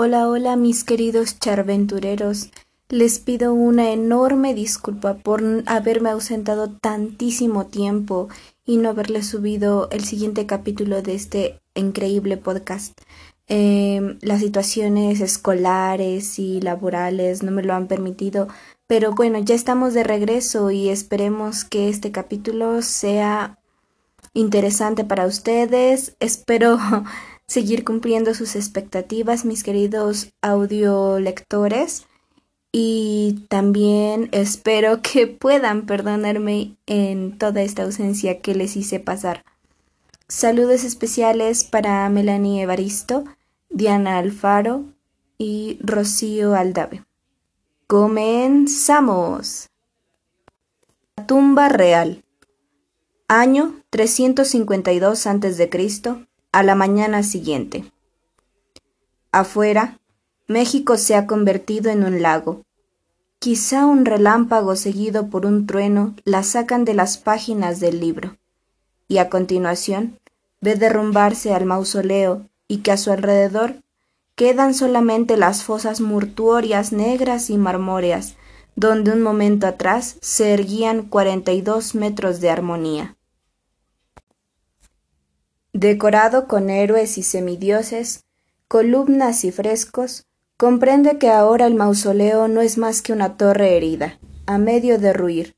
Hola, hola mis queridos charventureros. Les pido una enorme disculpa por haberme ausentado tantísimo tiempo y no haberles subido el siguiente capítulo de este increíble podcast. Em, las situaciones escolares y laborales no me lo han permitido, pero bueno, ya estamos de regreso y esperemos que este capítulo sea interesante para ustedes. Espero seguir cumpliendo sus expectativas, mis queridos audiolectores. Y también espero que puedan perdonarme en toda esta ausencia que les hice pasar. Saludos especiales para Melanie Evaristo, Diana Alfaro y Rocío Aldave. Comenzamos. La tumba real. Año 352 a.C a la mañana siguiente. Afuera, México se ha convertido en un lago. Quizá un relámpago seguido por un trueno la sacan de las páginas del libro, y a continuación ve derrumbarse al mausoleo y que a su alrededor quedan solamente las fosas mortuorias negras y marmóreas, donde un momento atrás se erguían cuarenta y dos metros de armonía. Decorado con héroes y semidioses, columnas y frescos, comprende que ahora el mausoleo no es más que una torre herida, a medio de ruir,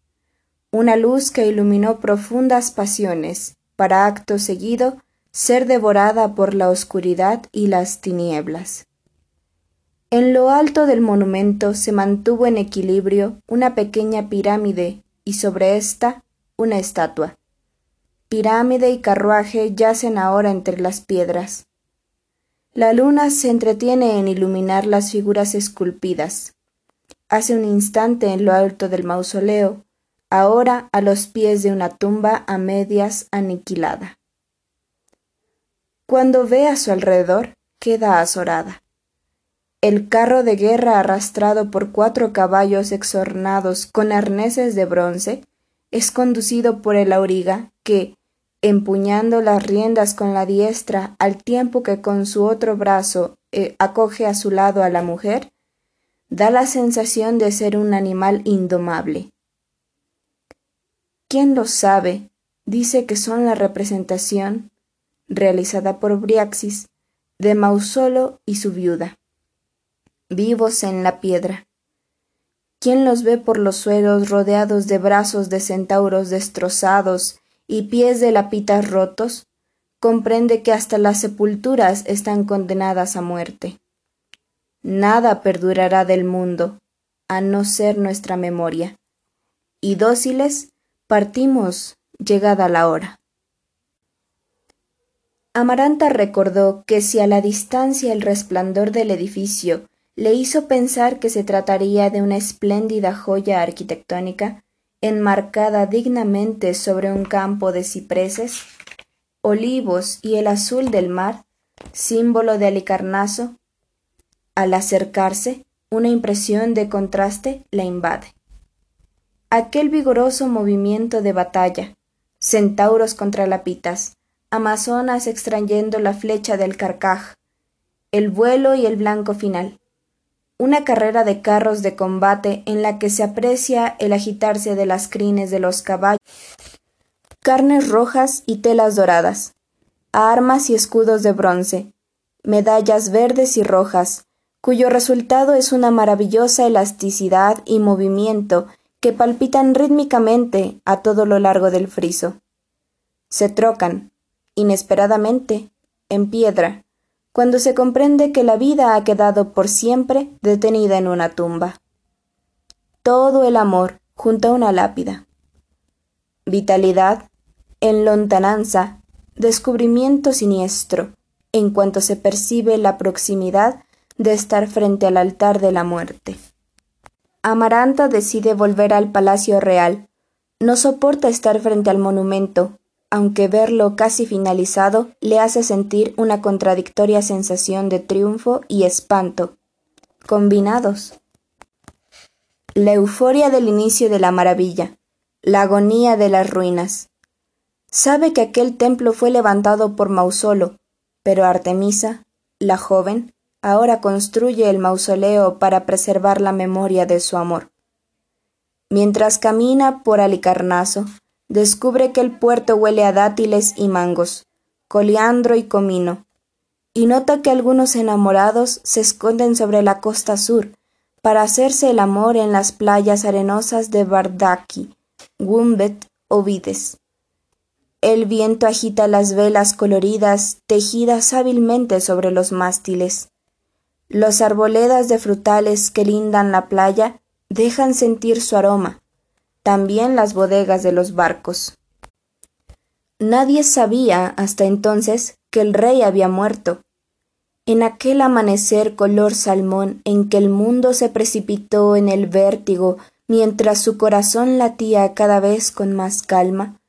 una luz que iluminó profundas pasiones, para acto seguido ser devorada por la oscuridad y las tinieblas. En lo alto del monumento se mantuvo en equilibrio una pequeña pirámide y sobre ésta una estatua. Pirámide y carruaje yacen ahora entre las piedras. La luna se entretiene en iluminar las figuras esculpidas. Hace un instante en lo alto del mausoleo, ahora a los pies de una tumba a medias aniquilada. Cuando ve a su alrededor, queda azorada. El carro de guerra arrastrado por cuatro caballos exornados con arneses de bronce es conducido por el auriga que, empuñando las riendas con la diestra al tiempo que con su otro brazo eh, acoge a su lado a la mujer, da la sensación de ser un animal indomable. ¿Quién lo sabe? Dice que son la representación, realizada por Briaxis, de Mausolo y su viuda, vivos en la piedra. ¿Quién los ve por los suelos rodeados de brazos de centauros destrozados y pies de lapitas rotos, comprende que hasta las sepulturas están condenadas a muerte. Nada perdurará del mundo, a no ser nuestra memoria. Y dóciles, partimos llegada la hora. Amaranta recordó que si a la distancia el resplandor del edificio le hizo pensar que se trataría de una espléndida joya arquitectónica, enmarcada dignamente sobre un campo de cipreses, olivos y el azul del mar, símbolo de Alicarnaso, al acercarse, una impresión de contraste la invade. Aquel vigoroso movimiento de batalla, centauros contra lapitas, amazonas extrayendo la flecha del carcaj, el vuelo y el blanco final, una carrera de carros de combate en la que se aprecia el agitarse de las crines de los caballos, carnes rojas y telas doradas, armas y escudos de bronce, medallas verdes y rojas, cuyo resultado es una maravillosa elasticidad y movimiento que palpitan rítmicamente a todo lo largo del friso. Se trocan, inesperadamente, en piedra, cuando se comprende que la vida ha quedado por siempre detenida en una tumba. Todo el amor junto a una lápida. Vitalidad, en lontananza, descubrimiento siniestro, en cuanto se percibe la proximidad de estar frente al altar de la muerte. Amaranta decide volver al Palacio Real. No soporta estar frente al monumento, aunque verlo casi finalizado le hace sentir una contradictoria sensación de triunfo y espanto, combinados. La euforia del inicio de la maravilla, la agonía de las ruinas. Sabe que aquel templo fue levantado por Mausolo, pero Artemisa, la joven, ahora construye el mausoleo para preservar la memoria de su amor. Mientras camina por Alicarnaso, descubre que el puerto huele a dátiles y mangos, coliandro y comino, y nota que algunos enamorados se esconden sobre la costa sur para hacerse el amor en las playas arenosas de Bardaki, Gumbet o Vides. El viento agita las velas coloridas tejidas hábilmente sobre los mástiles. Los arboledas de frutales que lindan la playa dejan sentir su aroma, también las bodegas de los barcos. Nadie sabía hasta entonces que el rey había muerto. En aquel amanecer color salmón en que el mundo se precipitó en el vértigo mientras su corazón latía cada vez con más calma,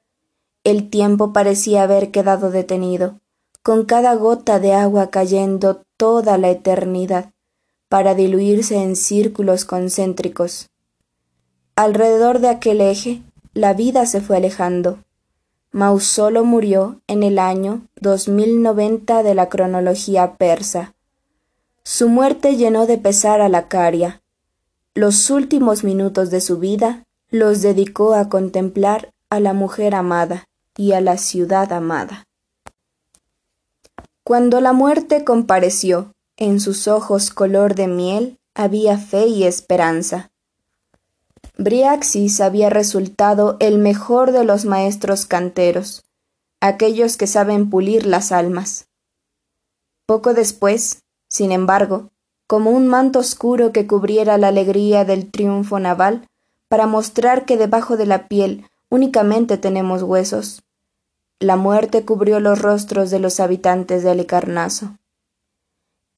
el tiempo parecía haber quedado detenido, con cada gota de agua cayendo toda la eternidad, para diluirse en círculos concéntricos. Alrededor de aquel eje, la vida se fue alejando. Mausolo murió en el año 2090 de la cronología persa. Su muerte llenó de pesar a la Caria. Los últimos minutos de su vida los dedicó a contemplar a la mujer amada y a la ciudad amada. Cuando la muerte compareció, en sus ojos color de miel había fe y esperanza. Briaxis había resultado el mejor de los maestros canteros, aquellos que saben pulir las almas. Poco después, sin embargo, como un manto oscuro que cubriera la alegría del triunfo naval, para mostrar que debajo de la piel únicamente tenemos huesos, la muerte cubrió los rostros de los habitantes de Alicarnaso.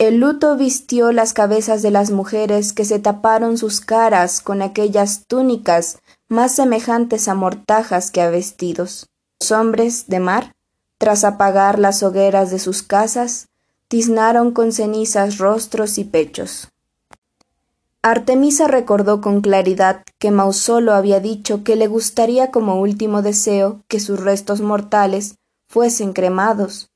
El luto vistió las cabezas de las mujeres que se taparon sus caras con aquellas túnicas más semejantes a mortajas que a vestidos. Los hombres de mar, tras apagar las hogueras de sus casas, tiznaron con cenizas rostros y pechos. Artemisa recordó con claridad que Mausolo había dicho que le gustaría como último deseo que sus restos mortales fuesen cremados,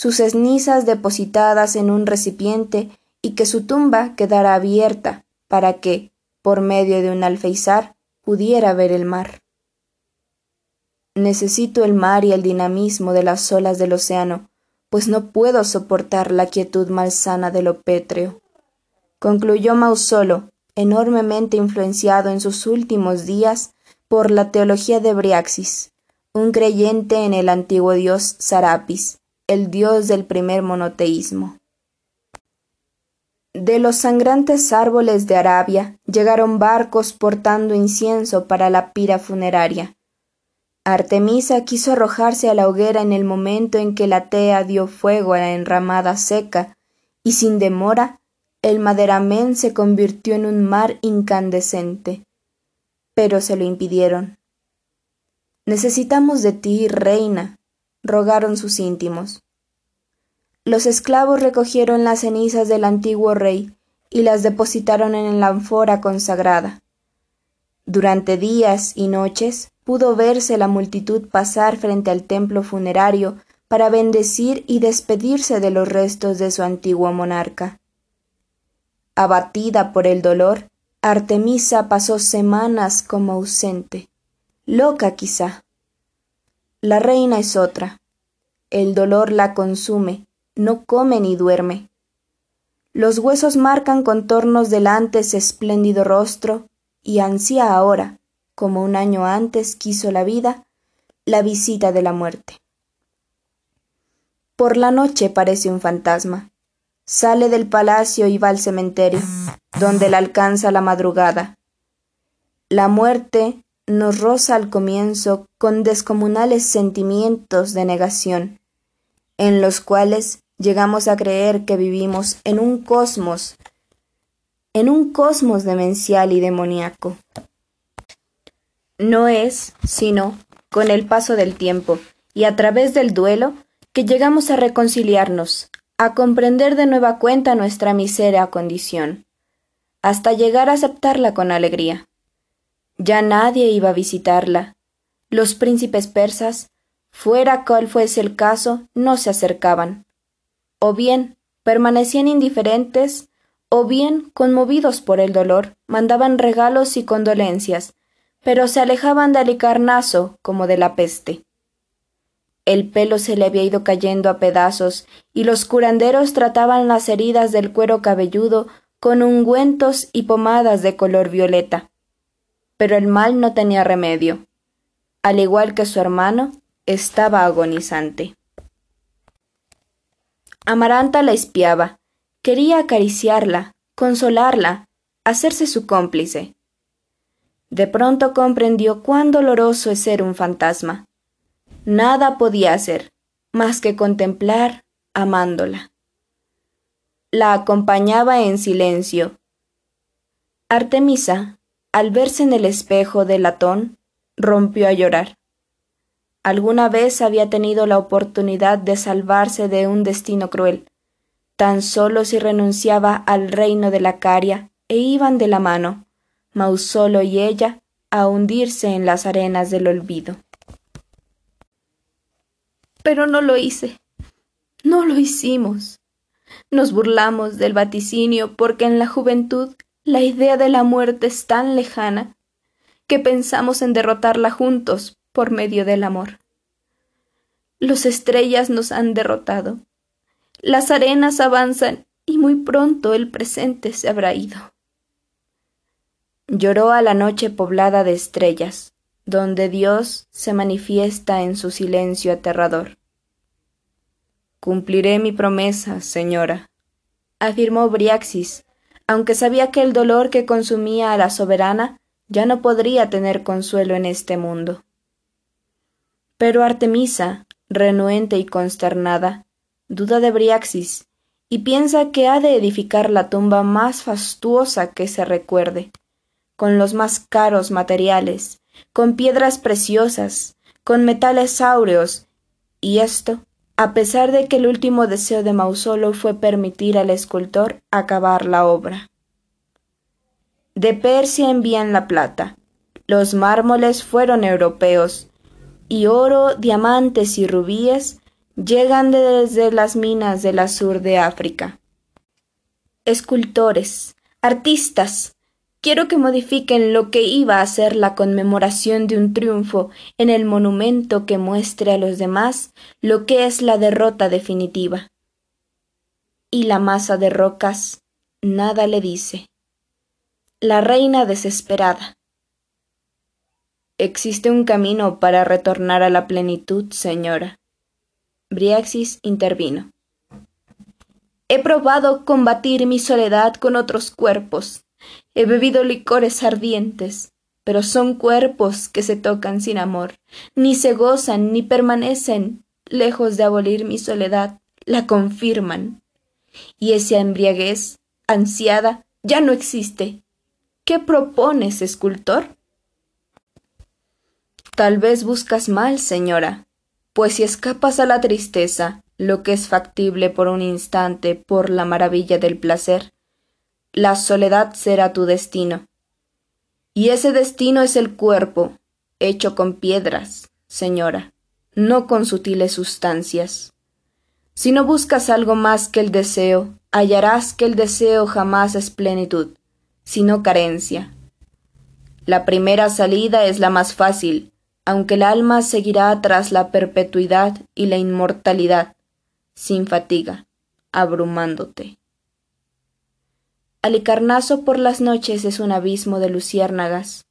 sus cenizas depositadas en un recipiente y que su tumba quedara abierta para que, por medio de un alfeizar, pudiera ver el mar. Necesito el mar y el dinamismo de las olas del océano, pues no puedo soportar la quietud malsana de lo pétreo. Concluyó Mausolo, enormemente influenciado en sus últimos días por la teología de Briaxis, un creyente en el antiguo dios Sarapis, el dios del primer monoteísmo. De los sangrantes árboles de Arabia llegaron barcos portando incienso para la pira funeraria. Artemisa quiso arrojarse a la hoguera en el momento en que la tea dio fuego a la enramada seca, y sin demora el maderamen se convirtió en un mar incandescente. Pero se lo impidieron. Necesitamos de ti, reina, rogaron sus íntimos. Los esclavos recogieron las cenizas del antiguo rey y las depositaron en la ánfora consagrada. Durante días y noches pudo verse la multitud pasar frente al templo funerario para bendecir y despedirse de los restos de su antiguo monarca. Abatida por el dolor, Artemisa pasó semanas como ausente, loca quizá. La reina es otra, el dolor la consume, no come ni duerme. Los huesos marcan contornos del antes espléndido rostro, y ansía ahora, como un año antes quiso la vida, la visita de la muerte. Por la noche parece un fantasma. Sale del palacio y va al cementerio, donde la alcanza la madrugada. La muerte nos roza al comienzo con descomunales sentimientos de negación, en los cuales llegamos a creer que vivimos en un cosmos, en un cosmos demencial y demoníaco. No es, sino, con el paso del tiempo y a través del duelo, que llegamos a reconciliarnos, a comprender de nueva cuenta nuestra miseria condición, hasta llegar a aceptarla con alegría. Ya nadie iba a visitarla. Los príncipes persas Fuera cual fuese el caso, no se acercaban. O bien, permanecían indiferentes o bien, conmovidos por el dolor, mandaban regalos y condolencias, pero se alejaban de Alicarnaso como de la peste. El pelo se le había ido cayendo a pedazos y los curanderos trataban las heridas del cuero cabelludo con ungüentos y pomadas de color violeta. Pero el mal no tenía remedio. Al igual que su hermano, estaba agonizante. Amaranta la espiaba, quería acariciarla, consolarla, hacerse su cómplice. De pronto comprendió cuán doloroso es ser un fantasma. Nada podía hacer más que contemplar amándola. La acompañaba en silencio. Artemisa, al verse en el espejo de latón, rompió a llorar. Alguna vez había tenido la oportunidad de salvarse de un destino cruel, tan solo si renunciaba al reino de la Caria e iban de la mano, Mausolo y ella, a hundirse en las arenas del olvido. Pero no lo hice, no lo hicimos. Nos burlamos del vaticinio porque en la juventud la idea de la muerte es tan lejana que pensamos en derrotarla juntos por medio del amor. Los estrellas nos han derrotado. Las arenas avanzan y muy pronto el presente se habrá ido. Lloró a la noche poblada de estrellas, donde Dios se manifiesta en su silencio aterrador. Cumpliré mi promesa, señora, afirmó Briaxis, aunque sabía que el dolor que consumía a la soberana ya no podría tener consuelo en este mundo. Pero Artemisa, renuente y consternada, duda de Briaxis y piensa que ha de edificar la tumba más fastuosa que se recuerde, con los más caros materiales, con piedras preciosas, con metales áureos, y esto a pesar de que el último deseo de Mausolo fue permitir al escultor acabar la obra. De Persia envían la plata. Los mármoles fueron europeos, y oro, diamantes y rubíes llegan desde las minas del sur de África. Escultores, artistas, quiero que modifiquen lo que iba a ser la conmemoración de un triunfo en el monumento que muestre a los demás lo que es la derrota definitiva. Y la masa de rocas nada le dice. La reina desesperada. Existe un camino para retornar a la plenitud, señora. Briaxis intervino. He probado combatir mi soledad con otros cuerpos. He bebido licores ardientes, pero son cuerpos que se tocan sin amor, ni se gozan ni permanecen, lejos de abolir mi soledad, la confirman. Y esa embriaguez, ansiada, ya no existe, ¿Qué propones, escultor? Tal vez buscas mal, señora, pues si escapas a la tristeza, lo que es factible por un instante por la maravilla del placer, la soledad será tu destino. Y ese destino es el cuerpo, hecho con piedras, señora, no con sutiles sustancias. Si no buscas algo más que el deseo, hallarás que el deseo jamás es plenitud sino carencia. La primera salida es la más fácil, aunque el alma seguirá tras la perpetuidad y la inmortalidad, sin fatiga, abrumándote. Alicarnaso por las noches es un abismo de luciérnagas,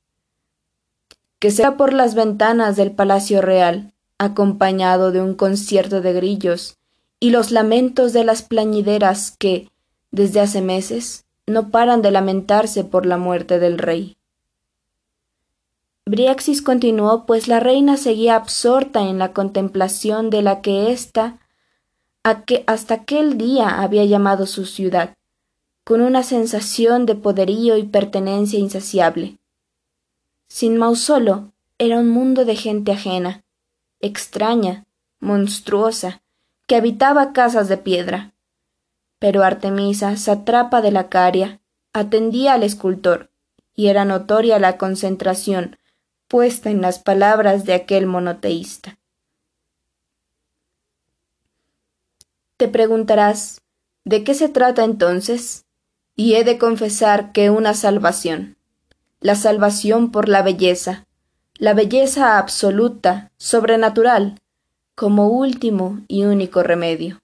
que se por las ventanas del Palacio Real, acompañado de un concierto de grillos y los lamentos de las plañideras que, desde hace meses, no paran de lamentarse por la muerte del rey. Briaxis continuó, pues la reina seguía absorta en la contemplación de la que ésta hasta aquel día había llamado su ciudad, con una sensación de poderío y pertenencia insaciable. Sin Mausolo era un mundo de gente ajena, extraña, monstruosa, que habitaba casas de piedra, pero Artemisa, satrapa de la Caria, atendía al escultor, y era notoria la concentración puesta en las palabras de aquel monoteísta. Te preguntarás, ¿De qué se trata entonces? Y he de confesar que una salvación. La salvación por la belleza, la belleza absoluta, sobrenatural, como último y único remedio.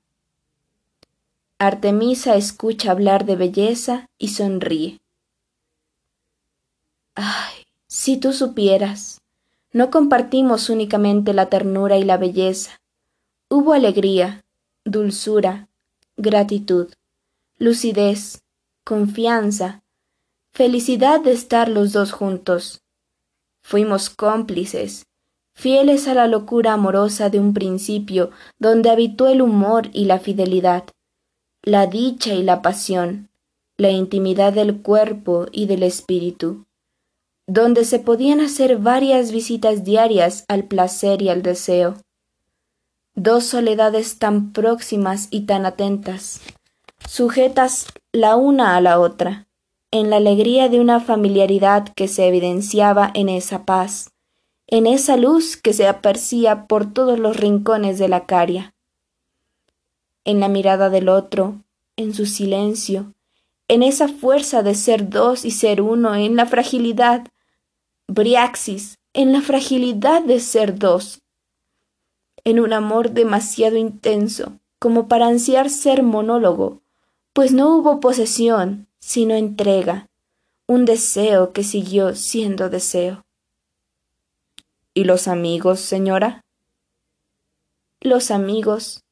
Artemisa escucha hablar de belleza y sonríe. Ay, si tú supieras, no compartimos únicamente la ternura y la belleza. Hubo alegría, dulzura, gratitud, lucidez, confianza, felicidad de estar los dos juntos. Fuimos cómplices, fieles a la locura amorosa de un principio donde habitó el humor y la fidelidad, la dicha y la pasión, la intimidad del cuerpo y del espíritu, donde se podían hacer varias visitas diarias al placer y al deseo. Dos soledades tan próximas y tan atentas, sujetas la una a la otra, en la alegría de una familiaridad que se evidenciaba en esa paz, en esa luz que se apercía por todos los rincones de la caria. En la mirada del otro, en su silencio, en esa fuerza de ser dos y ser uno, en la fragilidad, Briaxis, en la fragilidad de ser dos, en un amor demasiado intenso como para ansiar ser monólogo, pues no hubo posesión, sino entrega, un deseo que siguió siendo deseo. ¿Y los amigos, señora? Los amigos,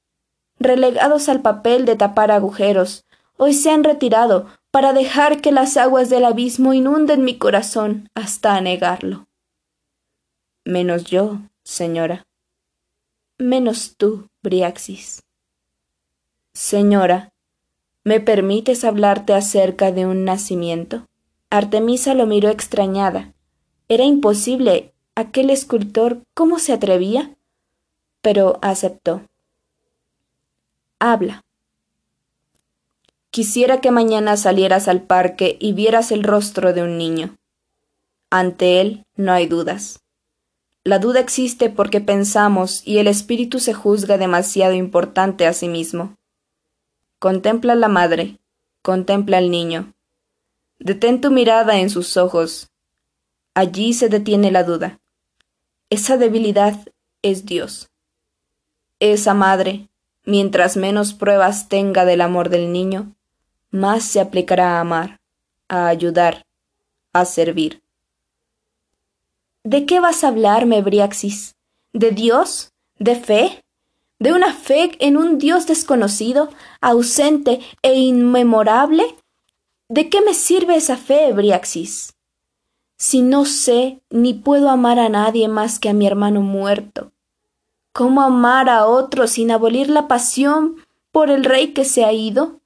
relegados al papel de tapar agujeros, hoy se han retirado para dejar que las aguas del abismo inunden mi corazón hasta anegarlo. Menos yo, señora. Menos tú, Briaxis. Señora, ¿me permites hablarte acerca de un nacimiento? Artemisa lo miró extrañada. Era imposible aquel escultor cómo se atrevía, pero aceptó. Habla. Quisiera que mañana salieras al parque y vieras el rostro de un niño. Ante él no hay dudas. La duda existe porque pensamos y el espíritu se juzga demasiado importante a sí mismo. Contempla la madre, contempla al niño. Detén tu mirada en sus ojos. Allí se detiene la duda. Esa debilidad es Dios. Esa madre, mientras menos pruebas tenga del amor del niño, más se aplicará a amar, a ayudar, a servir. ¿De qué vas a hablarme, Briaxis? ¿De Dios? ¿De fe? ¿De una fe en un Dios desconocido, ausente e inmemorable? ¿De qué me sirve esa fe, Briaxis? si no sé ni puedo amar a nadie más que a mi hermano muerto? ¿Cómo amar a otro sin abolir la pasión por el rey que se ha ido?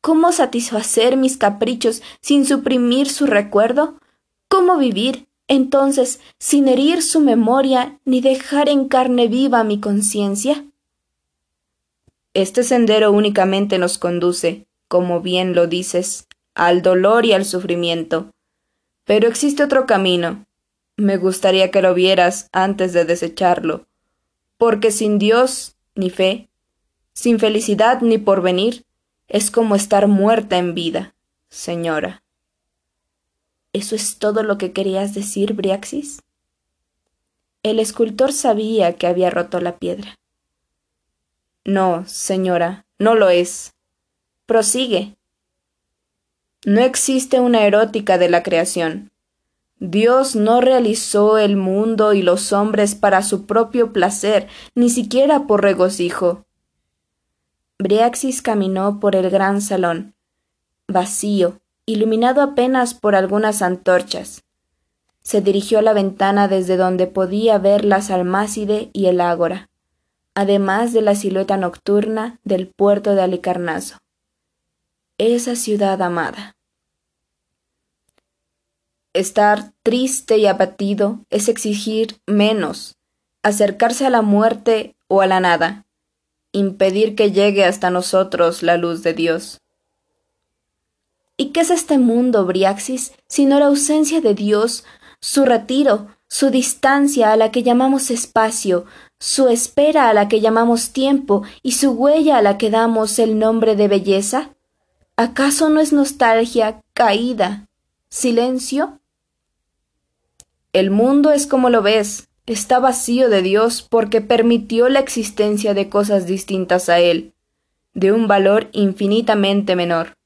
¿Cómo satisfacer mis caprichos sin suprimir su recuerdo? ¿Cómo vivir, entonces, sin herir su memoria ni dejar en carne viva mi conciencia? Este sendero únicamente nos conduce, como bien lo dices, al dolor y al sufrimiento, pero existe otro camino. Me gustaría que lo vieras antes de desecharlo, porque sin Dios ni fe, sin felicidad ni porvenir, es como estar muerta en vida, señora. ¿Eso es todo lo que querías decir, Briaxis? El escultor sabía que había roto la piedra. No, señora, no lo es. Prosigue. No existe una erótica de la creación. Dios no realizó el mundo y los hombres para su propio placer, ni siquiera por regocijo. Briaxis caminó por el gran salón, vacío, iluminado apenas por algunas antorchas. Se dirigió a la ventana desde donde podía ver la Salmácide y el Ágora, además de la silueta nocturna del puerto de Alicarnaso esa ciudad amada. Estar triste y abatido es exigir menos, acercarse a la muerte o a la nada, impedir que llegue hasta nosotros la luz de Dios. ¿Y qué es este mundo, Briaxis, sino la ausencia de Dios, su retiro, su distancia a la que llamamos espacio, su espera a la que llamamos tiempo y su huella a la que damos el nombre de belleza? ¿Acaso no es nostalgia, caída, silencio? El mundo es como lo ves, está vacío de Dios porque permitió la existencia de cosas distintas a Él, de un valor infinitamente menor.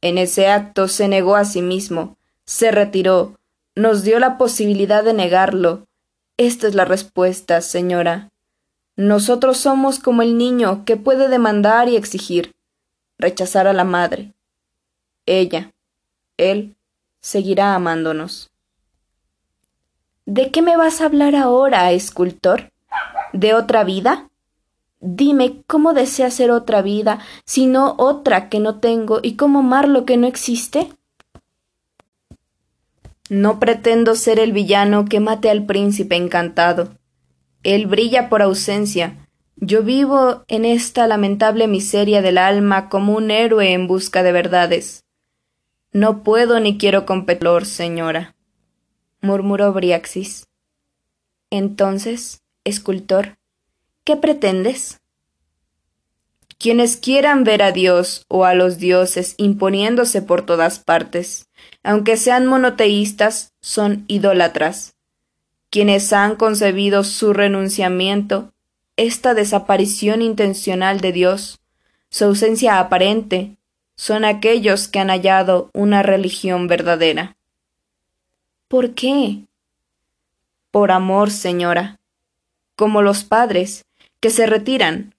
En ese acto se negó a sí mismo, se retiró, nos dio la posibilidad de negarlo, esta es la respuesta, señora. Nosotros somos como el niño que puede demandar y exigir, rechazar a la madre. Ella, él, seguirá amándonos. ¿De qué me vas a hablar ahora, escultor? ¿De otra vida? Dime cómo deseas ser otra vida, sino otra que no tengo, y cómo amar lo que no existe. No pretendo ser el villano que mate al príncipe encantado. Él brilla por ausencia. Yo vivo en esta lamentable miseria del alma como un héroe en busca de verdades. No puedo ni quiero competir, señora, murmuró Briaxis. Entonces, escultor, ¿qué pretendes? Quienes quieran ver a Dios o a los dioses imponiéndose por todas partes, aunque sean monoteístas, son idólatras. Quienes han concebido su renunciamiento, esta desaparición intencional de Dios, su ausencia aparente, son aquellos que han hallado una religión verdadera. ¿Por qué? Por amor, señora, como los padres, que se retiran,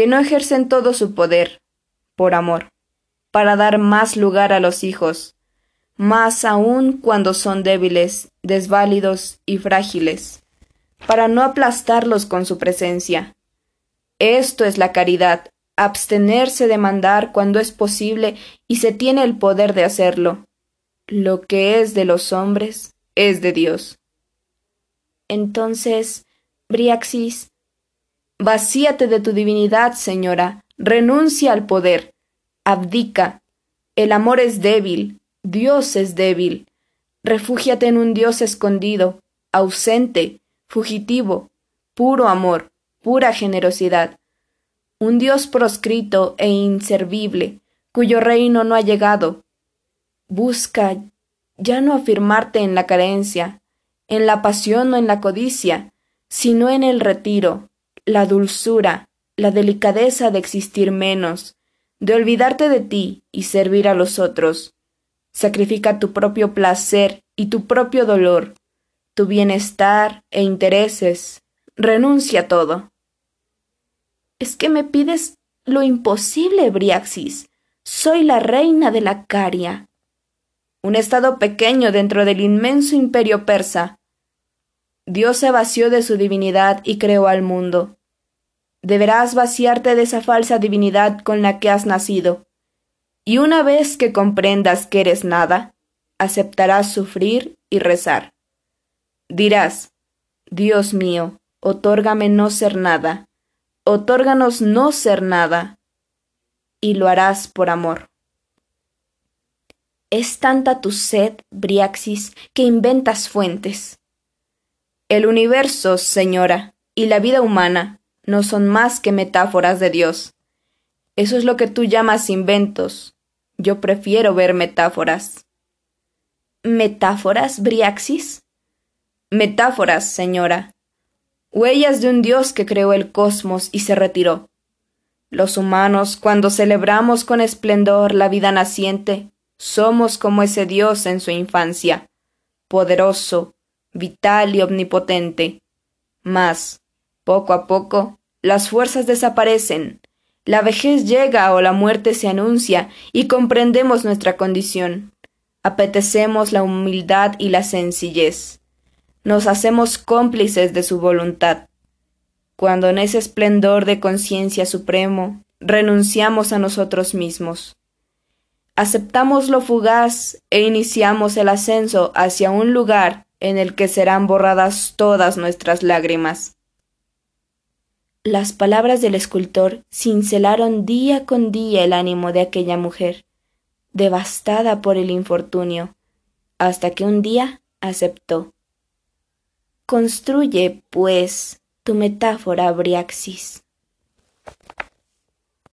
que no ejercen todo su poder, por amor, para dar más lugar a los hijos, más aún cuando son débiles, desválidos y frágiles, para no aplastarlos con su presencia. Esto es la caridad, abstenerse de mandar cuando es posible y se tiene el poder de hacerlo. Lo que es de los hombres es de Dios. Entonces, Briaxis, vacíate de tu divinidad, señora, renuncia al poder, abdica. El amor es débil, Dios es débil. Refúgiate en un Dios escondido, ausente, fugitivo, puro amor, pura generosidad. Un Dios proscrito e inservible, cuyo reino no ha llegado. Busca ya no afirmarte en la carencia, en la pasión o en la codicia, sino en el retiro, la dulzura, la delicadeza de existir menos, de olvidarte de ti y servir a los otros. Sacrifica tu propio placer y tu propio dolor, tu bienestar e intereses. Renuncia a todo. Es que me pides lo imposible, Briaxis. Soy la reina de la Caria. Un estado pequeño dentro del inmenso imperio persa. Dios se vació de su divinidad y creó al mundo. Deberás vaciarte de esa falsa divinidad con la que has nacido y una vez que comprendas que eres nada, aceptarás sufrir y rezar. Dirás, Dios mío, otórgame no ser nada, otórganos no ser nada, y lo harás por amor. Es tanta tu sed, Briaxis, que inventas fuentes. El universo, señora, y la vida humana no son más que metáforas de Dios. Eso es lo que tú llamas inventos. Yo prefiero ver metáforas. ¿Metáforas, Briaxis? Metáforas, señora. Huellas de un Dios que creó el cosmos y se retiró. Los humanos, cuando celebramos con esplendor la vida naciente, somos como ese Dios en su infancia, poderoso, vital y omnipotente. Mas, poco a poco, las fuerzas desaparecen, la vejez llega o la muerte se anuncia y comprendemos nuestra condición. Apetecemos la humildad y la sencillez. Nos hacemos cómplices de su voluntad. Cuando en ese esplendor de conciencia supremo renunciamos a nosotros mismos. Aceptamos lo fugaz e iniciamos el ascenso hacia un lugar en el que serán borradas todas nuestras lágrimas. Las palabras del escultor cincelaron día con día el ánimo de aquella mujer, devastada por el infortunio, hasta que un día aceptó. Construye, pues, tu metáfora, Briaxis.